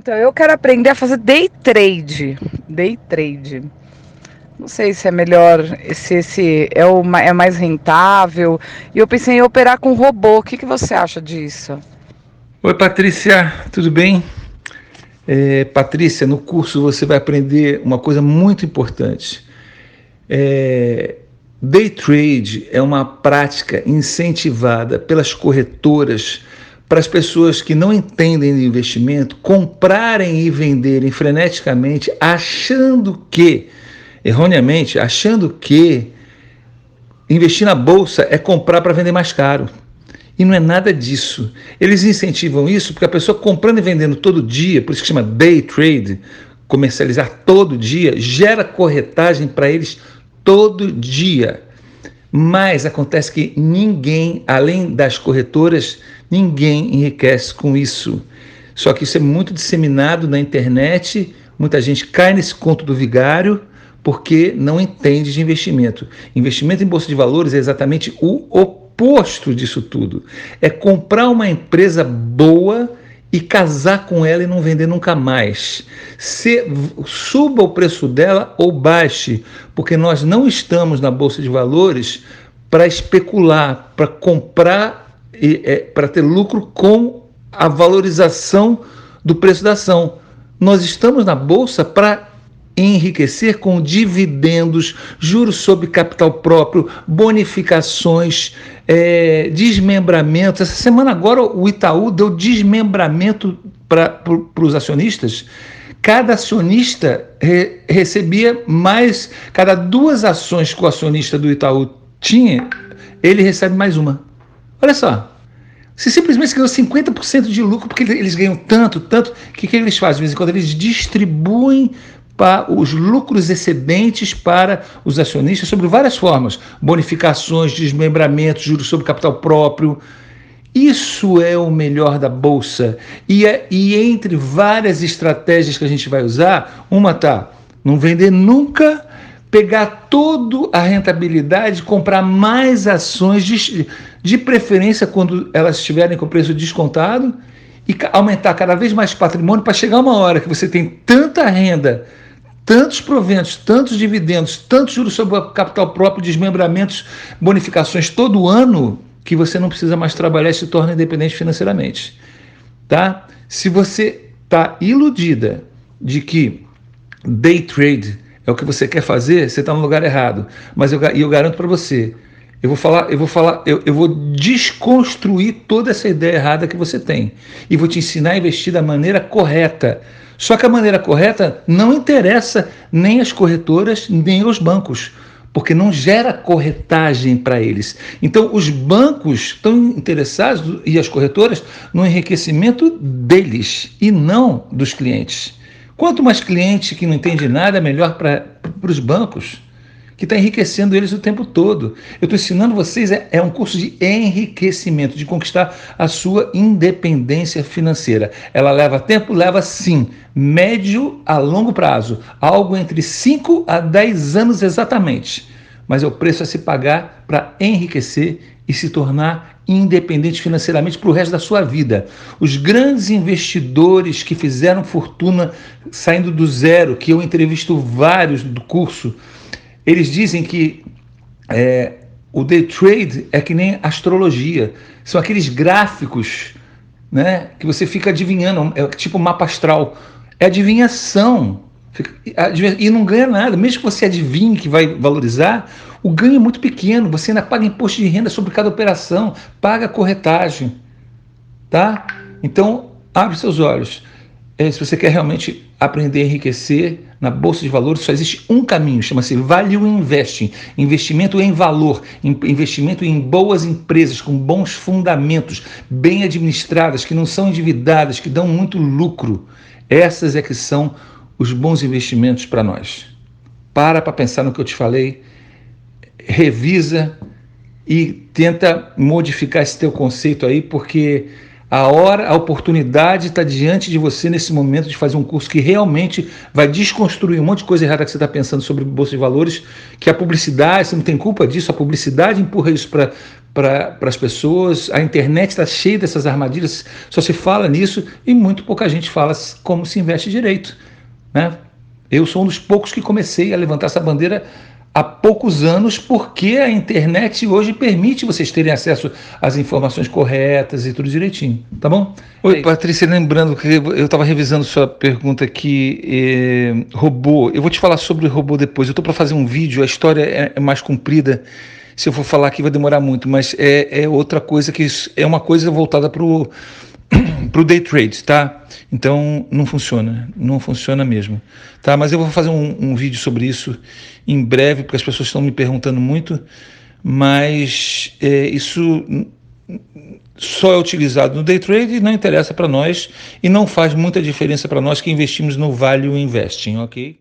Então, eu quero aprender a fazer day trade. Day trade. Não sei se é melhor, se esse é, o, é mais rentável. E eu pensei em operar com robô. O que, que você acha disso? Oi, Patrícia, tudo bem? É, Patrícia, no curso você vai aprender uma coisa muito importante. É, day trade é uma prática incentivada pelas corretoras para as pessoas que não entendem de investimento comprarem e venderem freneticamente, achando que, erroneamente, achando que investir na bolsa é comprar para vender mais caro. E não é nada disso. Eles incentivam isso porque a pessoa comprando e vendendo todo dia, por isso que chama day trade, comercializar todo dia, gera corretagem para eles todo dia. Mas acontece que ninguém, além das corretoras, ninguém enriquece com isso. Só que isso é muito disseminado na internet, muita gente cai nesse conto do vigário porque não entende de investimento. Investimento em bolsa de valores é exatamente o oposto disso tudo. É comprar uma empresa boa e casar com ela e não vender nunca mais. Se suba o preço dela ou baixe, porque nós não estamos na bolsa de valores para especular, para comprar, é, para ter lucro com a valorização do preço da ação. Nós estamos na bolsa para enriquecer com dividendos, juros sobre capital próprio, bonificações, é, desmembramentos. Essa semana agora o Itaú deu desmembramento para os acionistas. Cada acionista re, recebia mais, cada duas ações que o acionista do Itaú tinha, ele recebe mais uma. Olha só, se simplesmente ganhou 50% de lucro, porque eles ganham tanto, tanto, o que, que eles fazem? De vez em quando eles distribuem os lucros excedentes para os acionistas sobre várias formas: bonificações, desmembramentos, juros sobre capital próprio. Isso é o melhor da bolsa. E, é, e entre várias estratégias que a gente vai usar, uma tá não vender nunca, pegar toda a rentabilidade, comprar mais ações, de, de preferência quando elas estiverem com preço descontado, e aumentar cada vez mais patrimônio para chegar uma hora que você tem tanta renda tantos proventos, tantos dividendos, tantos juros sobre o capital próprio, desmembramentos, bonificações todo ano, que você não precisa mais trabalhar e se torna independente financeiramente. Tá? Se você está iludida de que day trade é o que você quer fazer, você está no lugar errado. Mas eu, eu garanto para você, eu vou falar, eu vou falar, eu, eu vou desconstruir toda essa ideia errada que você tem e vou te ensinar a investir da maneira correta só que a maneira correta não interessa nem as corretoras, nem os bancos, porque não gera corretagem para eles. Então, os bancos estão interessados, e as corretoras, no enriquecimento deles e não dos clientes. Quanto mais cliente que não entende nada, melhor para os bancos que está enriquecendo eles o tempo todo. Eu estou ensinando vocês, é, é, um curso de enriquecimento, de conquistar a sua independência financeira. Ela leva tempo? Leva sim, médio a longo prazo, algo entre 5 a 10 anos exatamente. Mas é o preço a se pagar para enriquecer e se tornar independente financeiramente para o resto da sua vida. Os grandes investidores que fizeram fortuna saindo do zero, que eu entrevisto vários do curso, eles dizem que é, o day trade é que nem astrologia. São aqueles gráficos né, que você fica adivinhando, é tipo mapa astral. É adivinhação. E não ganha nada. Mesmo que você adivinhe que vai valorizar, o ganho é muito pequeno. Você ainda paga imposto de renda sobre cada operação, paga corretagem. Tá? Então, abre seus olhos. É, se você quer realmente aprender a enriquecer, na Bolsa de Valores só existe um caminho, chama-se Value Investing, investimento em valor, investimento em boas empresas com bons fundamentos, bem administradas, que não são endividadas, que dão muito lucro. Essas é que são os bons investimentos para nós. Para para pensar no que eu te falei, revisa e tenta modificar esse teu conceito aí, porque a hora, a oportunidade está diante de você nesse momento de fazer um curso que realmente vai desconstruir um monte de coisa errada que você está pensando sobre bolsa de valores, que a publicidade, você não tem culpa disso, a publicidade empurra isso para as pessoas. A internet está cheia dessas armadilhas, só se fala nisso e muito pouca gente fala como se investe direito. Né? Eu sou um dos poucos que comecei a levantar essa bandeira há poucos anos, porque a internet hoje permite vocês terem acesso às informações corretas e tudo direitinho, tá bom? Oi, Patrícia, lembrando que eu estava revisando sua pergunta aqui, eh, robô. Eu vou te falar sobre o robô depois. Eu estou para fazer um vídeo, a história é, é mais comprida. Se eu for falar aqui vai demorar muito, mas é, é outra coisa que é uma coisa voltada para o para o day trade, tá? Então não funciona, não funciona mesmo, tá? Mas eu vou fazer um, um vídeo sobre isso em breve, porque as pessoas estão me perguntando muito, mas é, isso só é utilizado no day trade e não interessa para nós e não faz muita diferença para nós que investimos no Value Investing, ok?